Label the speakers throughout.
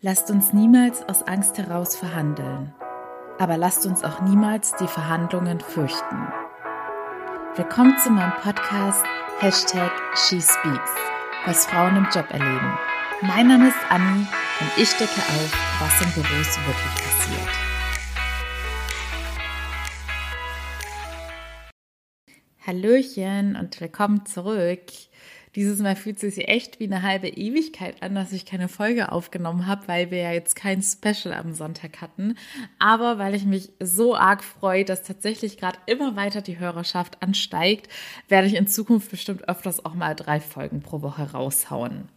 Speaker 1: Lasst uns niemals aus Angst heraus verhandeln, aber lasst uns auch niemals die Verhandlungen fürchten. Willkommen zu meinem Podcast Hashtag SheSpeaks, was Frauen im Job erleben. Mein Name ist Anni und ich decke auf, was in Büros wirklich passiert. Hallöchen und willkommen zurück. Dieses Mal fühlt es sich echt wie eine halbe Ewigkeit an, dass ich keine Folge aufgenommen habe, weil wir ja jetzt kein Special am Sonntag hatten. Aber weil ich mich so arg freue, dass tatsächlich gerade immer weiter die Hörerschaft ansteigt, werde ich in Zukunft bestimmt öfters auch mal drei Folgen pro Woche raushauen.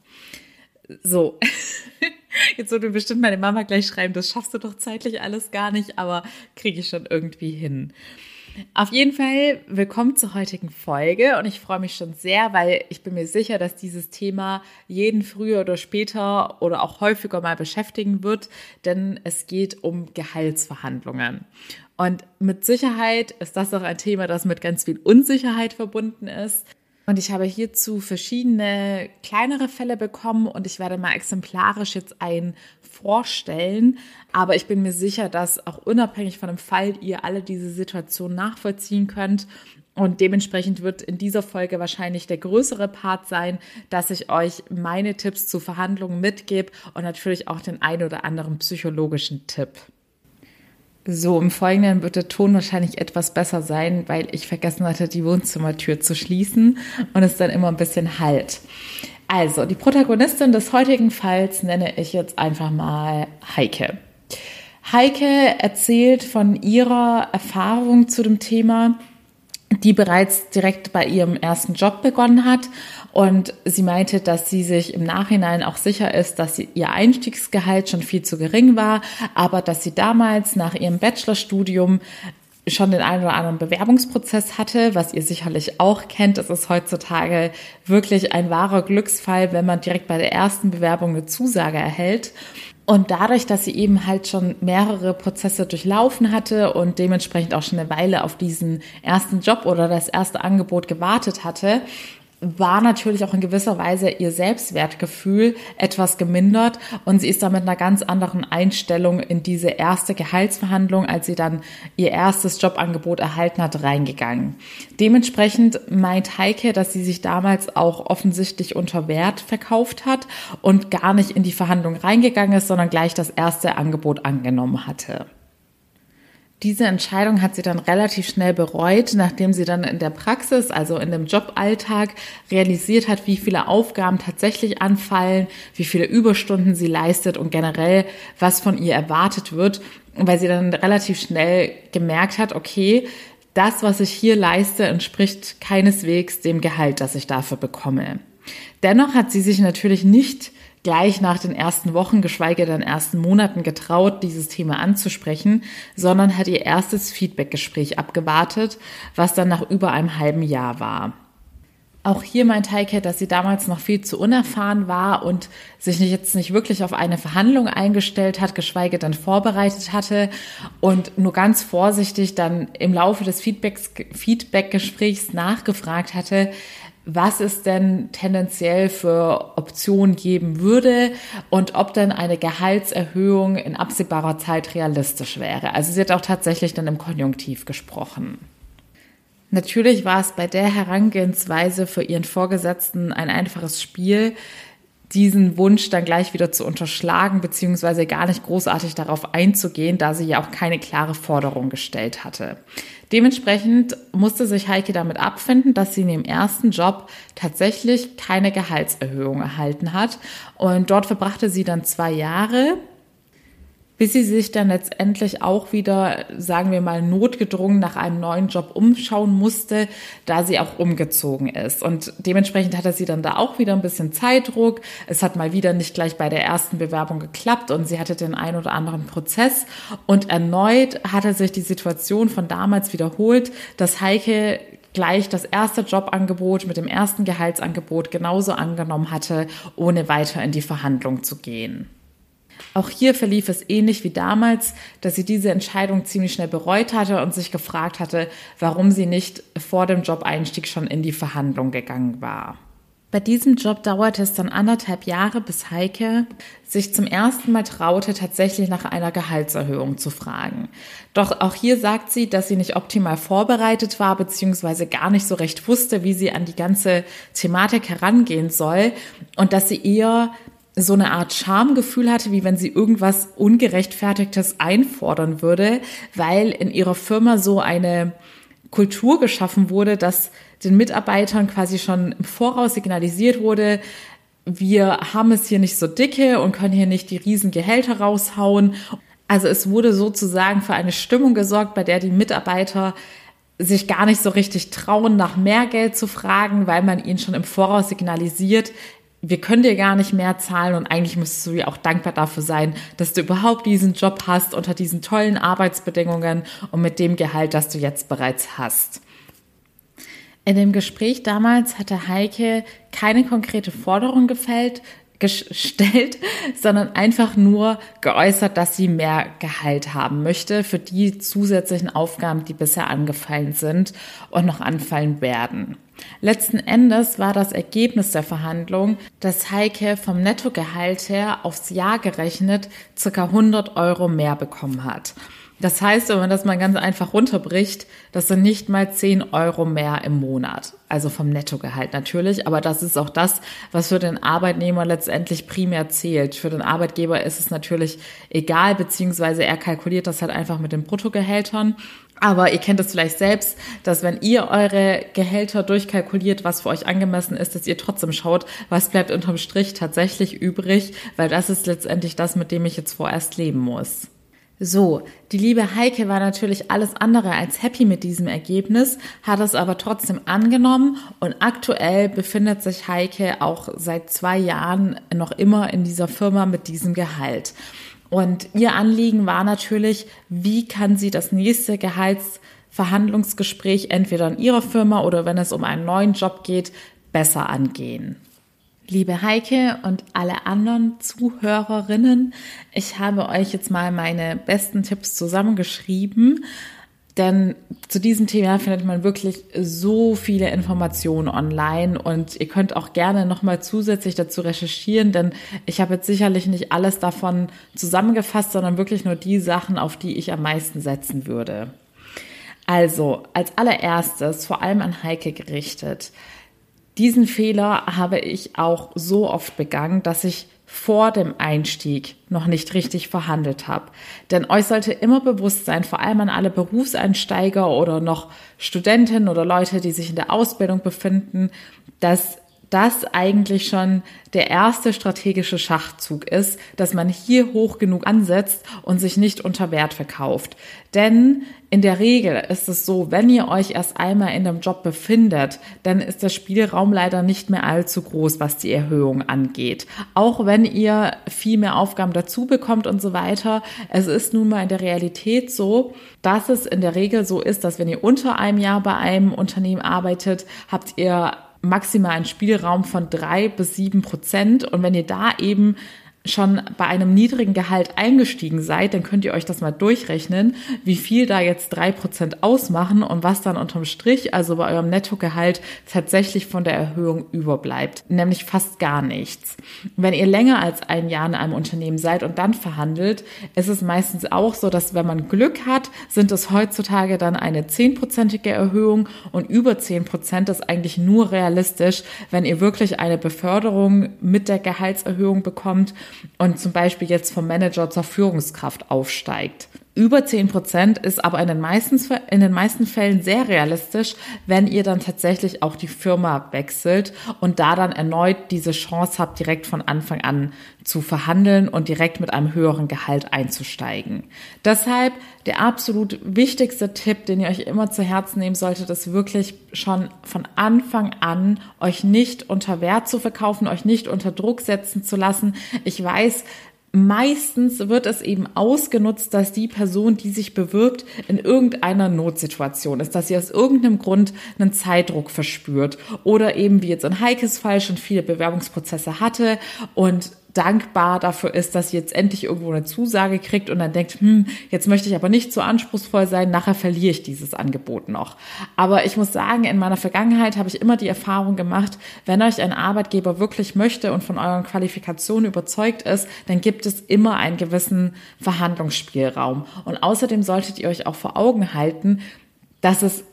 Speaker 1: So. Jetzt würde bestimmt meine Mama gleich schreiben, das schaffst du doch zeitlich alles gar nicht, aber kriege ich schon irgendwie hin. Auf jeden Fall willkommen zur heutigen Folge und ich freue mich schon sehr, weil ich bin mir sicher, dass dieses Thema jeden früher oder später oder auch häufiger mal beschäftigen wird, denn es geht um Gehaltsverhandlungen. Und mit Sicherheit ist das auch ein Thema, das mit ganz viel Unsicherheit verbunden ist. Und ich habe hierzu verschiedene kleinere Fälle bekommen und ich werde mal exemplarisch jetzt einen vorstellen. Aber ich bin mir sicher, dass auch unabhängig von dem Fall ihr alle diese Situation nachvollziehen könnt. Und dementsprechend wird in dieser Folge wahrscheinlich der größere Part sein, dass ich euch meine Tipps zu Verhandlungen mitgebe und natürlich auch den ein oder anderen psychologischen Tipp. So, im Folgenden wird der Ton wahrscheinlich etwas besser sein, weil ich vergessen hatte, die Wohnzimmertür zu schließen und es dann immer ein bisschen halt. Also, die Protagonistin des heutigen Falls nenne ich jetzt einfach mal Heike. Heike erzählt von ihrer Erfahrung zu dem Thema, die bereits direkt bei ihrem ersten Job begonnen hat. Und sie meinte, dass sie sich im Nachhinein auch sicher ist, dass sie, ihr Einstiegsgehalt schon viel zu gering war, aber dass sie damals nach ihrem Bachelorstudium schon den einen oder anderen Bewerbungsprozess hatte, was ihr sicherlich auch kennt. Es ist heutzutage wirklich ein wahrer Glücksfall, wenn man direkt bei der ersten Bewerbung eine Zusage erhält. Und dadurch, dass sie eben halt schon mehrere Prozesse durchlaufen hatte und dementsprechend auch schon eine Weile auf diesen ersten Job oder das erste Angebot gewartet hatte, war natürlich auch in gewisser Weise ihr Selbstwertgefühl etwas gemindert und sie ist da mit einer ganz anderen Einstellung in diese erste Gehaltsverhandlung, als sie dann ihr erstes Jobangebot erhalten hat, reingegangen. Dementsprechend meint Heike, dass sie sich damals auch offensichtlich unter Wert verkauft hat und gar nicht in die Verhandlung reingegangen ist, sondern gleich das erste Angebot angenommen hatte. Diese Entscheidung hat sie dann relativ schnell bereut, nachdem sie dann in der Praxis, also in dem Joballtag, realisiert hat, wie viele Aufgaben tatsächlich anfallen, wie viele Überstunden sie leistet und generell, was von ihr erwartet wird, weil sie dann relativ schnell gemerkt hat, okay, das, was ich hier leiste, entspricht keineswegs dem Gehalt, das ich dafür bekomme. Dennoch hat sie sich natürlich nicht gleich nach den ersten Wochen, geschweige denn ersten Monaten getraut, dieses Thema anzusprechen, sondern hat ihr erstes Feedbackgespräch abgewartet, was dann nach über einem halben Jahr war. Auch hier meint Heike, dass sie damals noch viel zu unerfahren war und sich jetzt nicht wirklich auf eine Verhandlung eingestellt hat, geschweige denn vorbereitet hatte und nur ganz vorsichtig dann im Laufe des Feedbackgesprächs nachgefragt hatte, was es denn tendenziell für Optionen geben würde und ob denn eine Gehaltserhöhung in absehbarer Zeit realistisch wäre. Also sie hat auch tatsächlich dann im Konjunktiv gesprochen. Natürlich war es bei der Herangehensweise für ihren Vorgesetzten ein einfaches Spiel, diesen Wunsch dann gleich wieder zu unterschlagen, beziehungsweise gar nicht großartig darauf einzugehen, da sie ja auch keine klare Forderung gestellt hatte. Dementsprechend musste sich Heike damit abfinden, dass sie in ihrem ersten Job tatsächlich keine Gehaltserhöhung erhalten hat. Und dort verbrachte sie dann zwei Jahre bis sie sich dann letztendlich auch wieder, sagen wir mal, notgedrungen nach einem neuen Job umschauen musste, da sie auch umgezogen ist. Und dementsprechend hatte sie dann da auch wieder ein bisschen Zeitdruck. Es hat mal wieder nicht gleich bei der ersten Bewerbung geklappt und sie hatte den ein oder anderen Prozess. Und erneut hatte sich die Situation von damals wiederholt, dass Heike gleich das erste Jobangebot mit dem ersten Gehaltsangebot genauso angenommen hatte, ohne weiter in die Verhandlung zu gehen. Auch hier verlief es ähnlich wie damals, dass sie diese Entscheidung ziemlich schnell bereut hatte und sich gefragt hatte, warum sie nicht vor dem Job-Einstieg schon in die Verhandlung gegangen war. Bei diesem Job dauerte es dann anderthalb Jahre, bis Heike sich zum ersten Mal traute, tatsächlich nach einer Gehaltserhöhung zu fragen. Doch auch hier sagt sie, dass sie nicht optimal vorbereitet war, beziehungsweise gar nicht so recht wusste, wie sie an die ganze Thematik herangehen soll und dass sie eher so eine Art Schamgefühl hatte, wie wenn sie irgendwas Ungerechtfertigtes einfordern würde, weil in ihrer Firma so eine Kultur geschaffen wurde, dass den Mitarbeitern quasi schon im Voraus signalisiert wurde, wir haben es hier nicht so dicke und können hier nicht die riesen Gehälter raushauen. Also es wurde sozusagen für eine Stimmung gesorgt, bei der die Mitarbeiter sich gar nicht so richtig trauen, nach mehr Geld zu fragen, weil man ihnen schon im Voraus signalisiert, wir können dir gar nicht mehr zahlen und eigentlich müsstest du ja auch dankbar dafür sein, dass du überhaupt diesen Job hast unter diesen tollen Arbeitsbedingungen und mit dem Gehalt, das du jetzt bereits hast. In dem Gespräch damals hatte Heike keine konkrete Forderung gefällt, gestellt, sondern einfach nur geäußert, dass sie mehr Gehalt haben möchte für die zusätzlichen Aufgaben, die bisher angefallen sind und noch anfallen werden. Letzten Endes war das Ergebnis der Verhandlung, dass Heike vom Nettogehalt her aufs Jahr gerechnet circa 100 Euro mehr bekommen hat. Das heißt, wenn man das mal ganz einfach runterbricht, das sind nicht mal 10 Euro mehr im Monat. Also vom Nettogehalt natürlich. Aber das ist auch das, was für den Arbeitnehmer letztendlich primär zählt. Für den Arbeitgeber ist es natürlich egal, beziehungsweise er kalkuliert das halt einfach mit den Bruttogehältern. Aber ihr kennt es vielleicht selbst, dass wenn ihr eure Gehälter durchkalkuliert, was für euch angemessen ist, dass ihr trotzdem schaut, was bleibt unterm Strich tatsächlich übrig, weil das ist letztendlich das, mit dem ich jetzt vorerst leben muss. So, die liebe Heike war natürlich alles andere als happy mit diesem Ergebnis, hat es aber trotzdem angenommen und aktuell befindet sich Heike auch seit zwei Jahren noch immer in dieser Firma mit diesem Gehalt. Und ihr Anliegen war natürlich, wie kann sie das nächste Gehaltsverhandlungsgespräch entweder in ihrer Firma oder wenn es um einen neuen Job geht, besser angehen. Liebe Heike und alle anderen Zuhörerinnen, ich habe euch jetzt mal meine besten Tipps zusammengeschrieben, denn zu diesem Thema findet man wirklich so viele Informationen online und ihr könnt auch gerne nochmal zusätzlich dazu recherchieren, denn ich habe jetzt sicherlich nicht alles davon zusammengefasst, sondern wirklich nur die Sachen, auf die ich am meisten setzen würde. Also, als allererstes, vor allem an Heike gerichtet, diesen Fehler habe ich auch so oft begangen, dass ich vor dem Einstieg noch nicht richtig verhandelt habe. Denn euch sollte immer bewusst sein, vor allem an alle Berufseinsteiger oder noch Studentinnen oder Leute, die sich in der Ausbildung befinden, dass das eigentlich schon der erste strategische Schachzug ist, dass man hier hoch genug ansetzt und sich nicht unter Wert verkauft. Denn in der Regel ist es so, wenn ihr euch erst einmal in dem Job befindet, dann ist der Spielraum leider nicht mehr allzu groß, was die Erhöhung angeht. Auch wenn ihr viel mehr Aufgaben dazu bekommt und so weiter. Es ist nun mal in der Realität so, dass es in der Regel so ist, dass wenn ihr unter einem Jahr bei einem Unternehmen arbeitet, habt ihr maximal einen Spielraum von drei bis sieben Prozent. Und wenn ihr da eben schon bei einem niedrigen Gehalt eingestiegen seid, dann könnt ihr euch das mal durchrechnen, wie viel da jetzt drei Prozent ausmachen und was dann unterm Strich, also bei eurem Nettogehalt, tatsächlich von der Erhöhung überbleibt. Nämlich fast gar nichts. Wenn ihr länger als ein Jahr in einem Unternehmen seid und dann verhandelt, ist es meistens auch so, dass wenn man Glück hat, sind es heutzutage dann eine zehnprozentige Erhöhung und über zehn Prozent ist eigentlich nur realistisch, wenn ihr wirklich eine Beförderung mit der Gehaltserhöhung bekommt und zum Beispiel jetzt vom Manager zur Führungskraft aufsteigt. Über 10 Prozent ist aber in den, meisten, in den meisten Fällen sehr realistisch, wenn ihr dann tatsächlich auch die Firma wechselt und da dann erneut diese Chance habt, direkt von Anfang an zu verhandeln und direkt mit einem höheren Gehalt einzusteigen. Deshalb der absolut wichtigste Tipp, den ihr euch immer zu Herzen nehmen solltet, ist wirklich schon von Anfang an euch nicht unter Wert zu verkaufen, euch nicht unter Druck setzen zu lassen. Ich weiß, meistens wird es eben ausgenutzt, dass die Person, die sich bewirbt, in irgendeiner Notsituation ist, dass sie aus irgendeinem Grund einen Zeitdruck verspürt oder eben wie jetzt in Heikes Fall schon viele Bewerbungsprozesse hatte und dankbar dafür ist, dass sie jetzt endlich irgendwo eine Zusage kriegt und dann denkt, hm, jetzt möchte ich aber nicht zu anspruchsvoll sein, nachher verliere ich dieses Angebot noch. Aber ich muss sagen, in meiner Vergangenheit habe ich immer die Erfahrung gemacht, wenn euch ein Arbeitgeber wirklich möchte und von euren Qualifikationen überzeugt ist, dann gibt es immer einen gewissen Verhandlungsspielraum. Und außerdem solltet ihr euch auch vor Augen halten, dass es,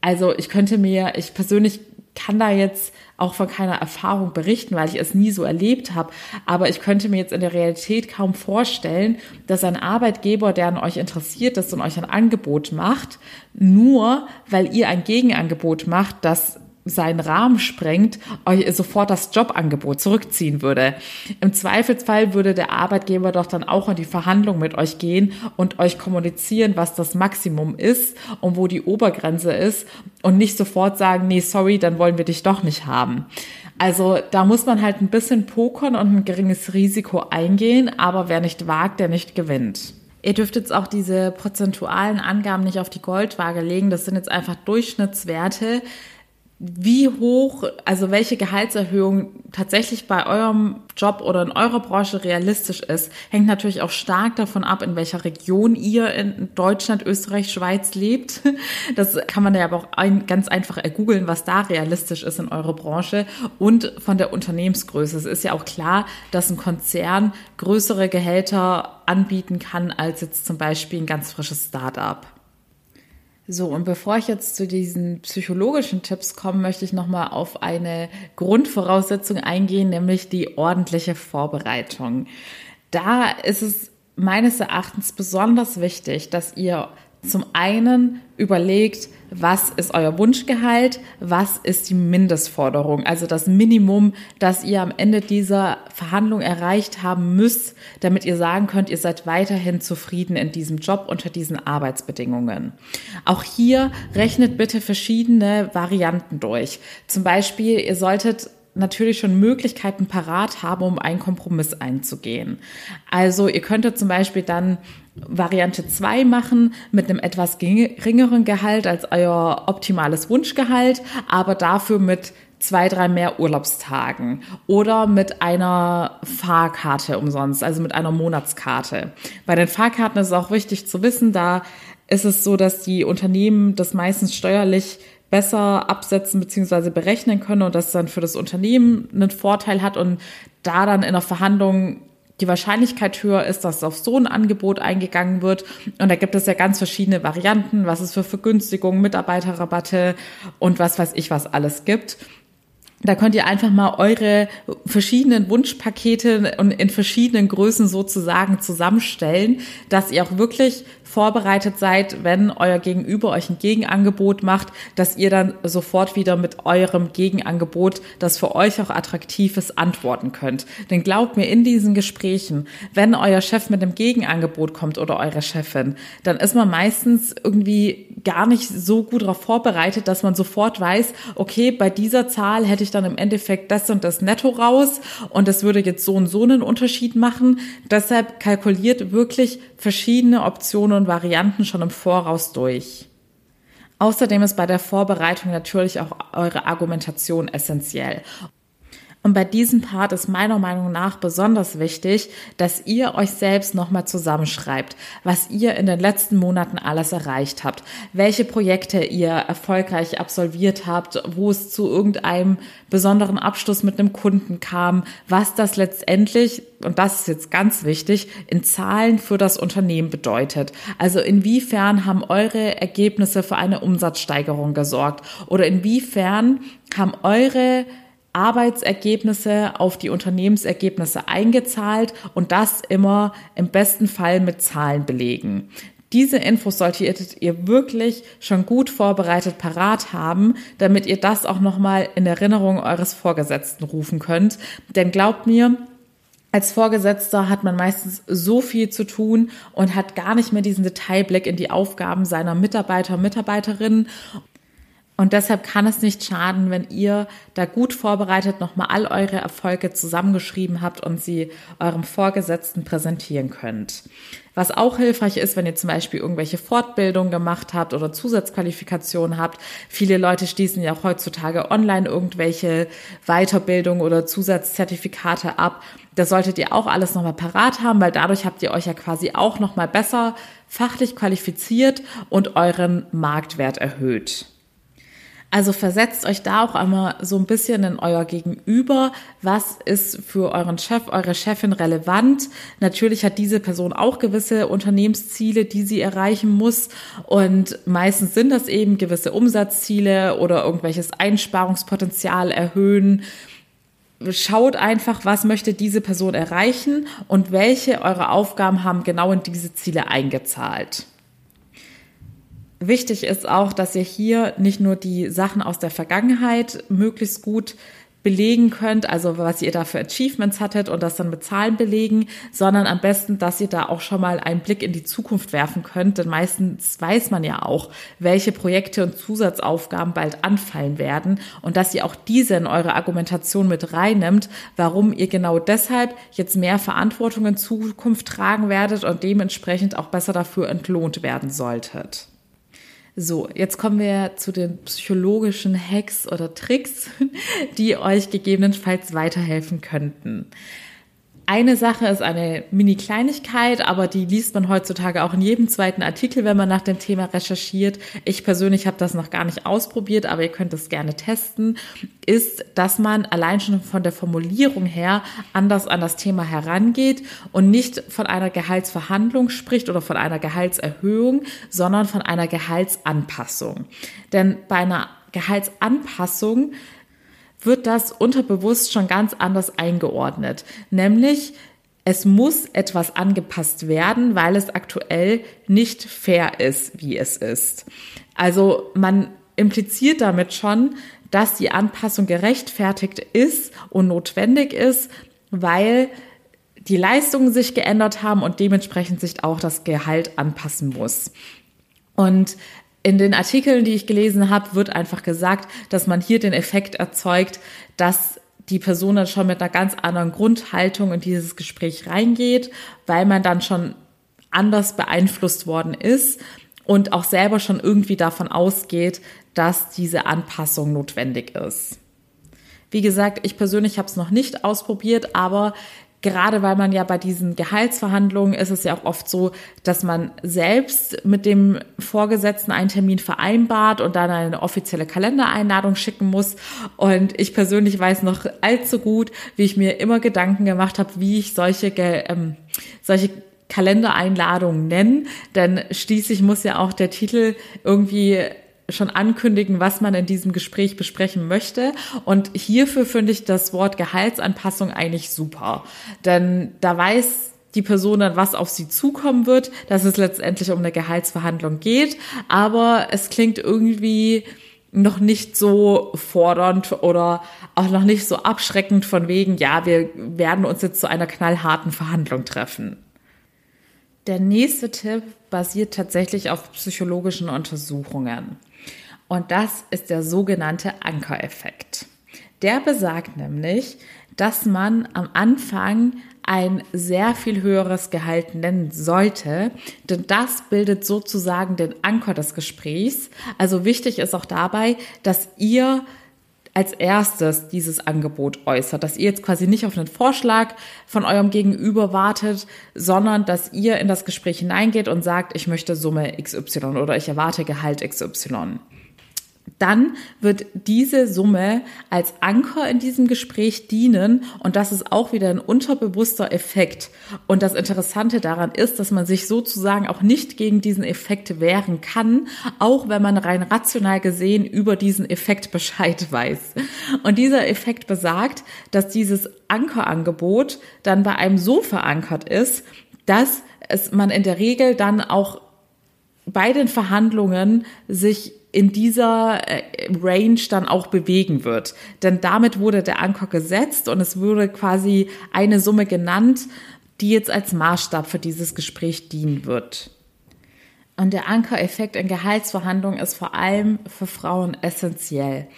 Speaker 1: also ich könnte mir, ich persönlich kann da jetzt auch von keiner Erfahrung berichten, weil ich es nie so erlebt habe. Aber ich könnte mir jetzt in der Realität kaum vorstellen, dass ein Arbeitgeber, der an euch interessiert ist und euch ein Angebot macht, nur weil ihr ein Gegenangebot macht, das seinen Rahmen sprengt, euch sofort das Jobangebot zurückziehen würde. Im Zweifelsfall würde der Arbeitgeber doch dann auch in die Verhandlung mit euch gehen und euch kommunizieren, was das Maximum ist und wo die Obergrenze ist und nicht sofort sagen, nee, sorry, dann wollen wir dich doch nicht haben. Also da muss man halt ein bisschen pokern und ein geringes Risiko eingehen, aber wer nicht wagt, der nicht gewinnt. Ihr dürft jetzt auch diese prozentualen Angaben nicht auf die Goldwaage legen. Das sind jetzt einfach Durchschnittswerte wie hoch, also welche Gehaltserhöhung tatsächlich bei eurem Job oder in eurer Branche realistisch ist, hängt natürlich auch stark davon ab, in welcher Region ihr in Deutschland, Österreich, Schweiz lebt. Das kann man ja aber auch ein, ganz einfach ergoogeln, was da realistisch ist in eurer Branche und von der Unternehmensgröße. Es ist ja auch klar, dass ein Konzern größere Gehälter anbieten kann als jetzt zum Beispiel ein ganz frisches Startup. So, und bevor ich jetzt zu diesen psychologischen Tipps komme, möchte ich nochmal auf eine Grundvoraussetzung eingehen, nämlich die ordentliche Vorbereitung. Da ist es meines Erachtens besonders wichtig, dass ihr zum einen überlegt, was ist euer Wunschgehalt, was ist die Mindestforderung, also das Minimum, das ihr am Ende dieser Verhandlung erreicht haben müsst, damit ihr sagen könnt, ihr seid weiterhin zufrieden in diesem Job unter diesen Arbeitsbedingungen. Auch hier rechnet bitte verschiedene Varianten durch. Zum Beispiel, ihr solltet natürlich schon Möglichkeiten parat haben, um einen Kompromiss einzugehen. Also ihr könntet zum Beispiel dann Variante 2 machen mit einem etwas geringeren Gehalt als euer optimales Wunschgehalt, aber dafür mit zwei, drei mehr Urlaubstagen oder mit einer Fahrkarte umsonst, also mit einer Monatskarte. Bei den Fahrkarten ist es auch wichtig zu wissen, da ist es so, dass die Unternehmen das meistens steuerlich besser absetzen bzw. berechnen können und das dann für das Unternehmen einen Vorteil hat und da dann in der Verhandlung die Wahrscheinlichkeit höher ist, dass auf so ein Angebot eingegangen wird. Und da gibt es ja ganz verschiedene Varianten, was es für Vergünstigungen, Mitarbeiterrabatte und was weiß ich was alles gibt. Da könnt ihr einfach mal eure verschiedenen Wunschpakete und in verschiedenen Größen sozusagen zusammenstellen, dass ihr auch wirklich vorbereitet seid, wenn euer Gegenüber euch ein Gegenangebot macht, dass ihr dann sofort wieder mit eurem Gegenangebot, das für euch auch attraktiv ist, antworten könnt. Denn glaubt mir, in diesen Gesprächen, wenn euer Chef mit einem Gegenangebot kommt oder eure Chefin, dann ist man meistens irgendwie gar nicht so gut darauf vorbereitet, dass man sofort weiß, okay, bei dieser Zahl hätte ich dann im Endeffekt das und das Netto raus und das würde jetzt so und so einen Unterschied machen. Deshalb kalkuliert wirklich verschiedene Optionen Varianten schon im Voraus durch. Außerdem ist bei der Vorbereitung natürlich auch eure Argumentation essentiell. Und bei diesem Part ist meiner Meinung nach besonders wichtig, dass ihr euch selbst nochmal zusammenschreibt, was ihr in den letzten Monaten alles erreicht habt, welche Projekte ihr erfolgreich absolviert habt, wo es zu irgendeinem besonderen Abschluss mit einem Kunden kam, was das letztendlich, und das ist jetzt ganz wichtig, in Zahlen für das Unternehmen bedeutet. Also inwiefern haben eure Ergebnisse für eine Umsatzsteigerung gesorgt oder inwiefern haben eure Arbeitsergebnisse auf die Unternehmensergebnisse eingezahlt und das immer im besten Fall mit Zahlen belegen. Diese Infos solltet ihr wirklich schon gut vorbereitet parat haben, damit ihr das auch nochmal in Erinnerung eures Vorgesetzten rufen könnt. Denn glaubt mir, als Vorgesetzter hat man meistens so viel zu tun und hat gar nicht mehr diesen Detailblick in die Aufgaben seiner Mitarbeiter, Mitarbeiterinnen Und deshalb kann es nicht schaden, wenn ihr da gut vorbereitet nochmal all eure Erfolge zusammengeschrieben habt und sie eurem Vorgesetzten präsentieren könnt. Was auch hilfreich ist, wenn ihr zum Beispiel irgendwelche Fortbildungen gemacht habt oder Zusatzqualifikationen habt. Viele Leute schließen ja auch heutzutage online irgendwelche Weiterbildungen oder Zusatzzertifikate ab. Das solltet ihr auch alles nochmal parat haben, weil dadurch habt ihr euch ja quasi auch nochmal besser fachlich qualifiziert und euren Marktwert erhöht. Also versetzt euch da auch einmal so ein bisschen in euer Gegenüber. Was ist für euren Chef, eure Chefin relevant? Natürlich hat diese Person auch gewisse Unternehmensziele, die sie erreichen muss. Und meistens sind das eben gewisse Umsatzziele oder irgendwelches Einsparungspotenzial erhöhen. Schaut einfach, was möchte diese Person erreichen und welche eure Aufgaben haben genau in diese Ziele eingezahlt. Wichtig ist auch, dass ihr hier nicht nur die Sachen aus der Vergangenheit möglichst gut belegen könnt, also was ihr da für Achievements hattet und das dann mit Zahlen belegen, sondern am besten, dass ihr da auch schon mal einen Blick in die Zukunft werfen könnt, denn meistens weiß man ja auch, welche Projekte und Zusatzaufgaben bald anfallen werden und dass ihr auch diese in eure Argumentation mit reinnimmt, warum ihr genau deshalb jetzt mehr Verantwortung in Zukunft tragen werdet und dementsprechend auch besser dafür entlohnt werden solltet. So, jetzt kommen wir zu den psychologischen Hacks oder Tricks, die euch gegebenenfalls weiterhelfen könnten. Eine Sache ist eine Mini-Kleinigkeit, aber die liest man heutzutage auch in jedem zweiten Artikel, wenn man nach dem Thema recherchiert. Ich persönlich habe das noch gar nicht ausprobiert, aber ihr könnt es gerne testen. Ist, dass man allein schon von der Formulierung her anders an das Thema herangeht und nicht von einer Gehaltsverhandlung spricht oder von einer Gehaltserhöhung, sondern von einer Gehaltsanpassung. Denn bei einer Gehaltsanpassung wird das unterbewusst schon ganz anders eingeordnet. Nämlich, es muss etwas angepasst werden, weil es aktuell nicht fair ist, wie es ist. Also man impliziert damit schon, dass die Anpassung gerechtfertigt ist und notwendig ist, weil die Leistungen sich geändert haben und dementsprechend sich auch das Gehalt anpassen muss. Und in den Artikeln, die ich gelesen habe, wird einfach gesagt, dass man hier den Effekt erzeugt, dass die Person dann schon mit einer ganz anderen Grundhaltung in dieses Gespräch reingeht, weil man dann schon anders beeinflusst worden ist und auch selber schon irgendwie davon ausgeht, dass diese Anpassung notwendig ist. Wie gesagt, ich persönlich habe es noch nicht ausprobiert, aber gerade weil man ja bei diesen Gehaltsverhandlungen ist es ja auch oft so, dass man selbst mit dem Vorgesetzten einen Termin vereinbart und dann eine offizielle Kalendereinladung schicken muss. Und ich persönlich weiß noch allzu gut, wie ich mir immer Gedanken gemacht habe, wie ich solche, ähm, solche Kalendereinladungen nennen, denn schließlich muss ja auch der Titel irgendwie schon ankündigen, was man in diesem Gespräch besprechen möchte. Und hierfür finde ich das Wort Gehaltsanpassung eigentlich super. Denn da weiß die Person dann, was auf sie zukommen wird, dass es letztendlich um eine Gehaltsverhandlung geht. Aber es klingt irgendwie noch nicht so fordernd oder auch noch nicht so abschreckend von wegen, ja, wir werden uns jetzt zu einer knallharten Verhandlung treffen. Der nächste Tipp basiert tatsächlich auf psychologischen Untersuchungen. Und das ist der sogenannte Ankereffekt. Der besagt nämlich, dass man am Anfang ein sehr viel höheres Gehalt nennen sollte, denn das bildet sozusagen den Anker des Gesprächs. Also wichtig ist auch dabei, dass ihr als erstes dieses Angebot äußert, dass ihr jetzt quasi nicht auf einen Vorschlag von eurem Gegenüber wartet, sondern dass ihr in das Gespräch hineingeht und sagt, ich möchte Summe XY oder ich erwarte Gehalt XY dann wird diese Summe als Anker in diesem Gespräch dienen und das ist auch wieder ein unterbewusster Effekt. Und das Interessante daran ist, dass man sich sozusagen auch nicht gegen diesen Effekt wehren kann, auch wenn man rein rational gesehen über diesen Effekt Bescheid weiß. Und dieser Effekt besagt, dass dieses Ankerangebot dann bei einem so verankert ist, dass es man in der Regel dann auch bei den Verhandlungen sich in dieser äh, Range dann auch bewegen wird. Denn damit wurde der Anker gesetzt und es wurde quasi eine Summe genannt, die jetzt als Maßstab für dieses Gespräch dienen wird. Und der Ankereffekt in Gehaltsverhandlungen ist vor allem für Frauen essentiell.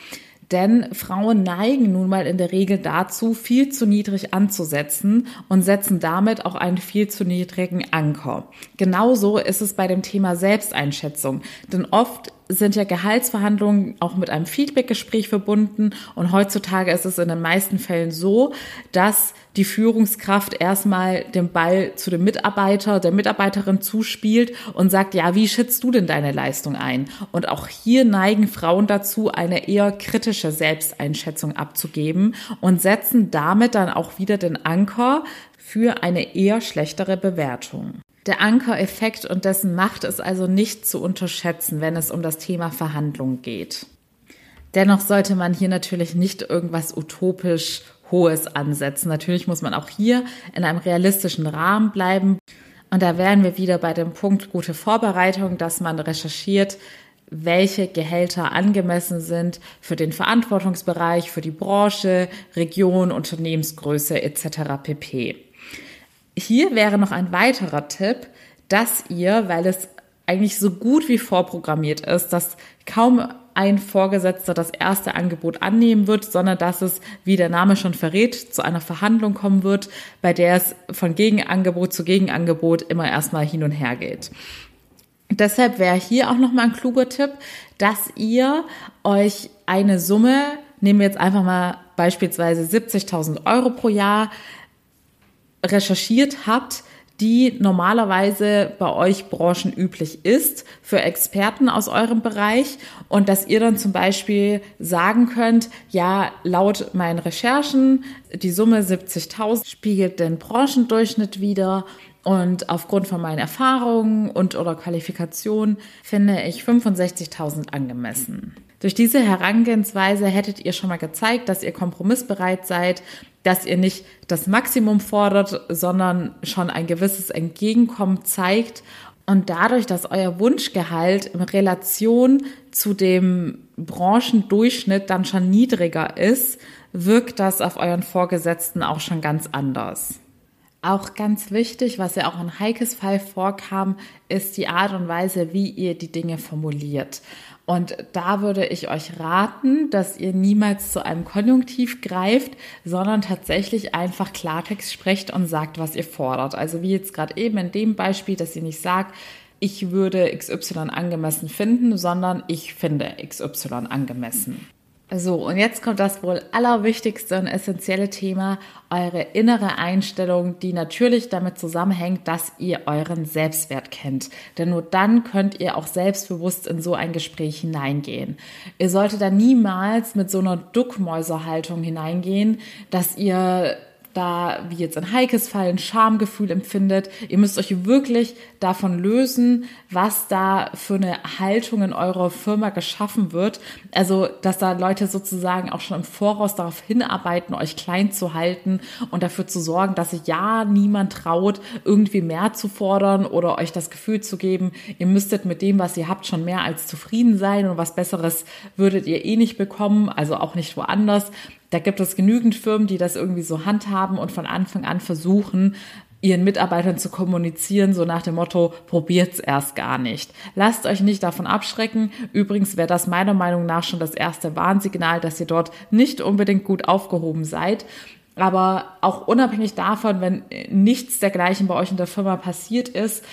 Speaker 1: Denn Frauen neigen nun mal in der Regel dazu, viel zu niedrig anzusetzen und setzen damit auch einen viel zu niedrigen Anker. Genauso ist es bei dem Thema Selbsteinschätzung. Denn oft sind ja Gehaltsverhandlungen auch mit einem Feedbackgespräch verbunden und heutzutage ist es in den meisten Fällen so, dass die Führungskraft erstmal den Ball zu dem Mitarbeiter, der Mitarbeiterin zuspielt und sagt, ja, wie schätzt du denn deine Leistung ein? Und auch hier neigen Frauen dazu, eine eher kritische Selbsteinschätzung abzugeben und setzen damit dann auch wieder den Anker für eine eher schlechtere Bewertung. Der Ankereffekt und dessen Macht ist also nicht zu unterschätzen, wenn es um das Thema Verhandlungen geht. Dennoch sollte man hier natürlich nicht irgendwas utopisch Hohes ansetzen. Natürlich muss man auch hier in einem realistischen Rahmen bleiben. Und da wären wir wieder bei dem Punkt gute Vorbereitung, dass man recherchiert, welche Gehälter angemessen sind für den Verantwortungsbereich, für die Branche, Region, Unternehmensgröße etc. pp. Hier wäre noch ein weiterer Tipp, dass ihr, weil es eigentlich so gut wie vorprogrammiert ist, dass kaum ein Vorgesetzter das erste Angebot annehmen wird, sondern dass es, wie der Name schon verrät, zu einer Verhandlung kommen wird, bei der es von Gegenangebot zu Gegenangebot immer erstmal hin und her geht. Deshalb wäre hier auch nochmal ein kluger Tipp, dass ihr euch eine Summe, nehmen wir jetzt einfach mal beispielsweise 70.000 Euro pro Jahr, recherchiert habt, die normalerweise bei euch branchenüblich ist für Experten aus eurem Bereich und dass ihr dann zum Beispiel sagen könnt, ja, laut meinen Recherchen, die Summe 70.000 spiegelt den Branchendurchschnitt wieder und aufgrund von meinen Erfahrungen und oder Qualifikationen finde ich 65.000 angemessen. Durch diese Herangehensweise hättet ihr schon mal gezeigt, dass ihr kompromissbereit seid, dass ihr nicht das Maximum fordert, sondern schon ein gewisses Entgegenkommen zeigt und dadurch, dass euer Wunschgehalt in Relation zu dem Branchendurchschnitt dann schon niedriger ist, wirkt das auf euren Vorgesetzten auch schon ganz anders. Auch ganz wichtig, was ja auch in Heikes Fall vorkam, ist die Art und Weise, wie ihr die Dinge formuliert. Und da würde ich euch raten, dass ihr niemals zu einem Konjunktiv greift, sondern tatsächlich einfach Klartext sprecht und sagt, was ihr fordert. Also wie jetzt gerade eben in dem Beispiel, dass ihr nicht sagt, ich würde XY angemessen finden, sondern ich finde XY angemessen. So, und jetzt kommt das wohl allerwichtigste und essentielle Thema, eure innere Einstellung, die natürlich damit zusammenhängt, dass ihr euren Selbstwert kennt. Denn nur dann könnt ihr auch selbstbewusst in so ein Gespräch hineingehen. Ihr solltet da niemals mit so einer Duckmäuserhaltung hineingehen, dass ihr da, wie jetzt in Heikes Fall, ein Schamgefühl empfindet. Ihr müsst euch wirklich davon lösen, was da für eine Haltung in eurer Firma geschaffen wird. Also, dass da Leute sozusagen auch schon im Voraus darauf hinarbeiten, euch klein zu halten und dafür zu sorgen, dass sich ja niemand traut, irgendwie mehr zu fordern oder euch das Gefühl zu geben, ihr müsstet mit dem, was ihr habt, schon mehr als zufrieden sein und was Besseres würdet ihr eh nicht bekommen, also auch nicht woanders. Da gibt es genügend Firmen, die das irgendwie so handhaben und von Anfang an versuchen, ihren Mitarbeitern zu kommunizieren, so nach dem Motto, probiert's erst gar nicht. Lasst euch nicht davon abschrecken. Übrigens wäre das meiner Meinung nach schon das erste Warnsignal, dass ihr dort nicht unbedingt gut aufgehoben seid. Aber auch unabhängig davon, wenn nichts dergleichen bei euch in der Firma passiert ist,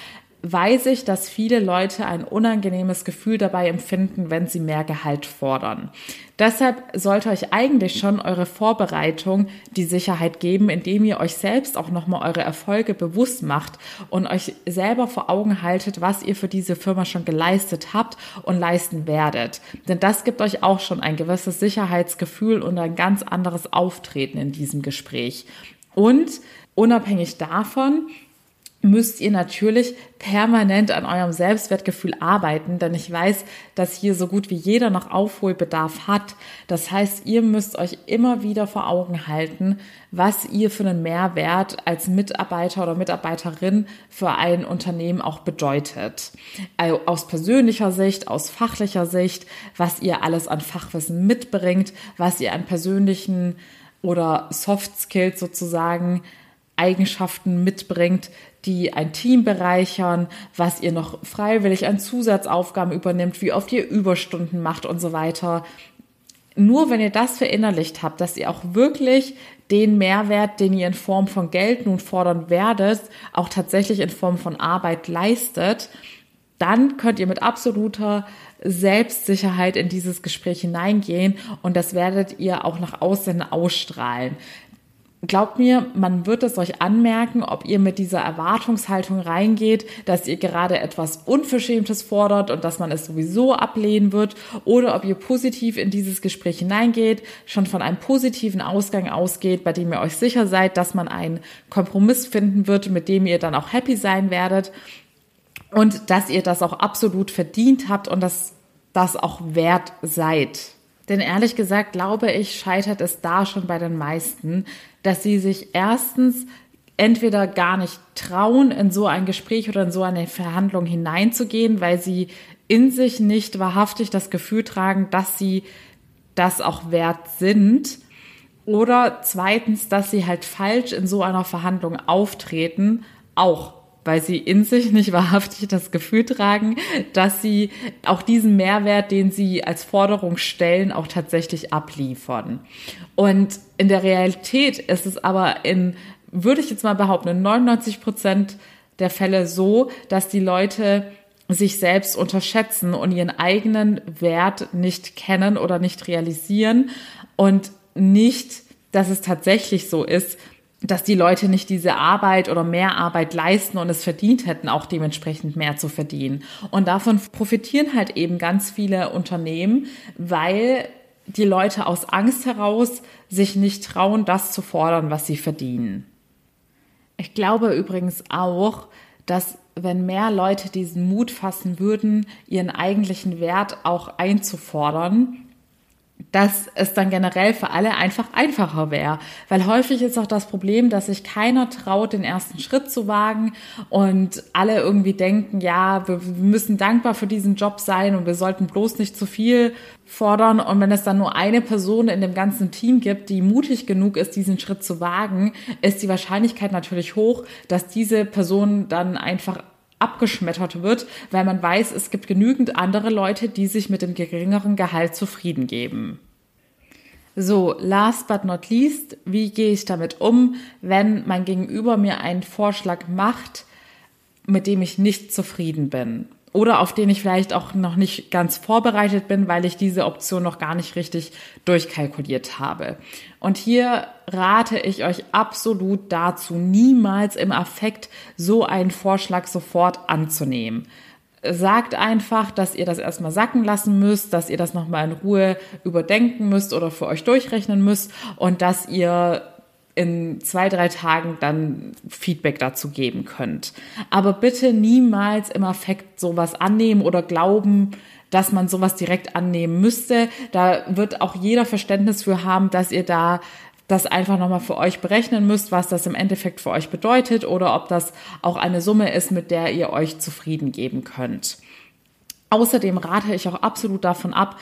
Speaker 1: weiß ich, dass viele Leute ein unangenehmes Gefühl dabei empfinden, wenn sie mehr Gehalt fordern. Deshalb sollte euch eigentlich schon eure Vorbereitung die Sicherheit geben, indem ihr euch selbst auch nochmal eure Erfolge bewusst macht und euch selber vor Augen haltet, was ihr für diese Firma schon geleistet habt und leisten werdet. Denn das gibt euch auch schon ein gewisses Sicherheitsgefühl und ein ganz anderes Auftreten in diesem Gespräch. Und unabhängig davon, müsst ihr natürlich permanent an eurem Selbstwertgefühl arbeiten, denn ich weiß, dass hier so gut wie jeder noch Aufholbedarf hat. Das heißt, ihr müsst euch immer wieder vor Augen halten, was ihr für einen Mehrwert als Mitarbeiter oder Mitarbeiterin für ein Unternehmen auch bedeutet. Also aus persönlicher Sicht, aus fachlicher Sicht, was ihr alles an Fachwissen mitbringt, was ihr an persönlichen oder Soft Skills sozusagen Eigenschaften mitbringt, die ein Team bereichern, was ihr noch freiwillig an Zusatzaufgaben übernimmt, wie oft ihr Überstunden macht und so weiter. Nur wenn ihr das verinnerlicht habt, dass ihr auch wirklich den Mehrwert, den ihr in Form von Geld nun fordern werdet, auch tatsächlich in Form von Arbeit leistet, dann könnt ihr mit absoluter Selbstsicherheit in dieses Gespräch hineingehen und das werdet ihr auch nach außen ausstrahlen. Glaubt mir, man wird es euch anmerken, ob ihr mit dieser Erwartungshaltung reingeht, dass ihr gerade etwas Unverschämtes fordert und dass man es sowieso ablehnen wird, oder ob ihr positiv in dieses Gespräch hineingeht, schon von einem positiven Ausgang ausgeht, bei dem ihr euch sicher seid, dass man einen Kompromiss finden wird, mit dem ihr dann auch happy sein werdet und dass ihr das auch absolut verdient habt und dass das auch wert seid. Denn ehrlich gesagt glaube ich, scheitert es da schon bei den meisten, dass sie sich erstens entweder gar nicht trauen, in so ein Gespräch oder in so eine Verhandlung hineinzugehen, weil sie in sich nicht wahrhaftig das Gefühl tragen, dass sie das auch wert sind. Oder zweitens, dass sie halt falsch in so einer Verhandlung auftreten, auch weil sie in sich nicht wahrhaftig das Gefühl tragen, dass sie auch diesen Mehrwert, den sie als Forderung stellen, auch tatsächlich abliefern. Und in der Realität ist es aber in, würde ich jetzt mal behaupten, in 99 Prozent der Fälle so, dass die Leute sich selbst unterschätzen und ihren eigenen Wert nicht kennen oder nicht realisieren und nicht, dass es tatsächlich so ist, dass die Leute nicht diese Arbeit oder mehr Arbeit leisten und es verdient hätten, auch dementsprechend mehr zu verdienen. Und davon profitieren halt eben ganz viele Unternehmen, weil die Leute aus Angst heraus sich nicht trauen, das zu fordern, was sie verdienen. Ich glaube übrigens auch, dass wenn mehr Leute diesen Mut fassen würden, ihren eigentlichen Wert auch einzufordern, dass es dann generell für alle einfach einfacher wäre. Weil häufig ist auch das Problem, dass sich keiner traut, den ersten Schritt zu wagen und alle irgendwie denken, ja, wir müssen dankbar für diesen Job sein und wir sollten bloß nicht zu viel fordern. Und wenn es dann nur eine Person in dem ganzen Team gibt, die mutig genug ist, diesen Schritt zu wagen, ist die Wahrscheinlichkeit natürlich hoch, dass diese Person dann einfach abgeschmettert wird, weil man weiß, es gibt genügend andere Leute, die sich mit dem geringeren Gehalt zufrieden geben. So, last but not least, wie gehe ich damit um, wenn mein Gegenüber mir einen Vorschlag macht, mit dem ich nicht zufrieden bin? Oder auf den ich vielleicht auch noch nicht ganz vorbereitet bin, weil ich diese Option noch gar nicht richtig durchkalkuliert habe. Und hier rate ich euch absolut dazu, niemals im Affekt so einen Vorschlag sofort anzunehmen sagt einfach, dass ihr das erstmal sacken lassen müsst, dass ihr das nochmal in Ruhe überdenken müsst oder für euch durchrechnen müsst und dass ihr in zwei, drei Tagen dann Feedback dazu geben könnt. Aber bitte niemals im Affekt sowas annehmen oder glauben, dass man sowas direkt annehmen müsste. Da wird auch jeder Verständnis für haben, dass ihr da das einfach nochmal für euch berechnen müsst, was das im Endeffekt für euch bedeutet oder ob das auch eine Summe ist, mit der ihr euch zufrieden geben könnt. Außerdem rate ich auch absolut davon ab,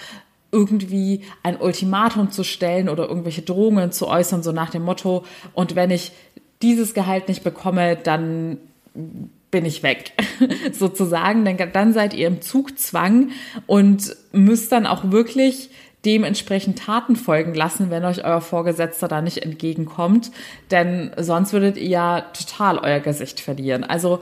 Speaker 1: irgendwie ein Ultimatum zu stellen oder irgendwelche Drohungen zu äußern, so nach dem Motto, und wenn ich dieses Gehalt nicht bekomme, dann bin ich weg, sozusagen. Denn dann seid ihr im Zugzwang und müsst dann auch wirklich dementsprechend Taten folgen lassen, wenn euch euer Vorgesetzter da nicht entgegenkommt. Denn sonst würdet ihr ja total euer Gesicht verlieren. Also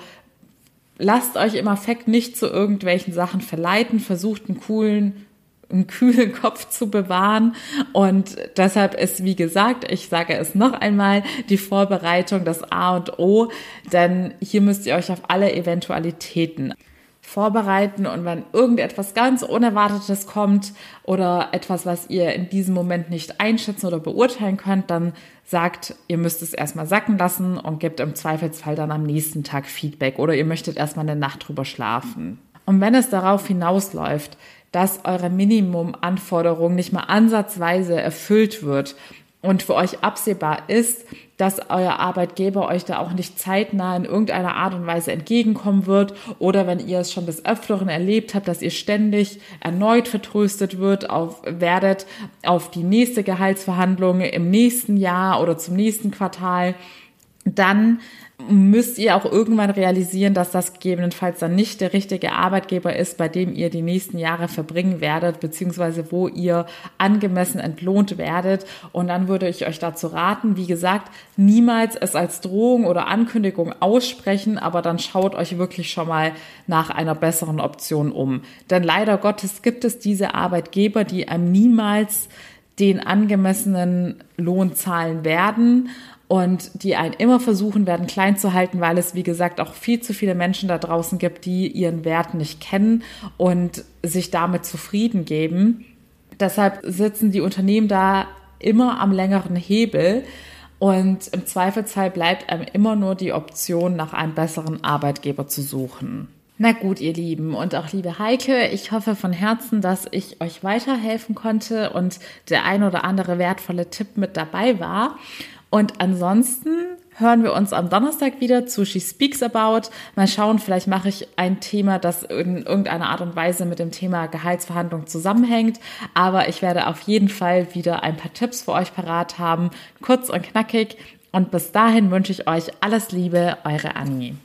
Speaker 1: lasst euch im Affekt nicht zu irgendwelchen Sachen verleiten, versucht einen coolen einen kühlen Kopf zu bewahren. Und deshalb ist, wie gesagt, ich sage es noch einmal, die Vorbereitung das A und O, denn hier müsst ihr euch auf alle Eventualitäten vorbereiten und wenn irgendetwas ganz Unerwartetes kommt oder etwas, was ihr in diesem Moment nicht einschätzen oder beurteilen könnt, dann sagt, ihr müsst es erstmal sacken lassen und gebt im Zweifelsfall dann am nächsten Tag Feedback oder ihr möchtet erstmal eine Nacht drüber schlafen. Und wenn es darauf hinausläuft, dass eure Minimumanforderung nicht mal ansatzweise erfüllt wird und für euch absehbar ist, dass euer Arbeitgeber euch da auch nicht zeitnah in irgendeiner Art und Weise entgegenkommen wird oder wenn ihr es schon des Öfteren erlebt habt, dass ihr ständig erneut vertröstet wird auf, werdet auf die nächste Gehaltsverhandlung im nächsten Jahr oder zum nächsten Quartal, dann müsst ihr auch irgendwann realisieren, dass das gegebenenfalls dann nicht der richtige Arbeitgeber ist, bei dem ihr die nächsten Jahre verbringen werdet, beziehungsweise wo ihr angemessen entlohnt werdet. Und dann würde ich euch dazu raten, wie gesagt, niemals es als Drohung oder Ankündigung aussprechen, aber dann schaut euch wirklich schon mal nach einer besseren Option um. Denn leider Gottes gibt es diese Arbeitgeber, die einem niemals den angemessenen Lohn zahlen werden und die einen immer versuchen werden klein zu halten, weil es, wie gesagt, auch viel zu viele Menschen da draußen gibt, die ihren Wert nicht kennen und sich damit zufrieden geben. Deshalb sitzen die Unternehmen da immer am längeren Hebel und im Zweifelsfall bleibt einem immer nur die Option, nach einem besseren Arbeitgeber zu suchen. Na gut, ihr Lieben und auch liebe Heike, ich hoffe von Herzen, dass ich euch weiterhelfen konnte und der ein oder andere wertvolle Tipp mit dabei war. Und ansonsten hören wir uns am Donnerstag wieder zu She Speaks About. Mal schauen, vielleicht mache ich ein Thema, das in irgendeiner Art und Weise mit dem Thema Gehaltsverhandlung zusammenhängt. Aber ich werde auf jeden Fall wieder ein paar Tipps für euch parat haben. Kurz und knackig. Und bis dahin wünsche ich euch alles Liebe, eure Annie.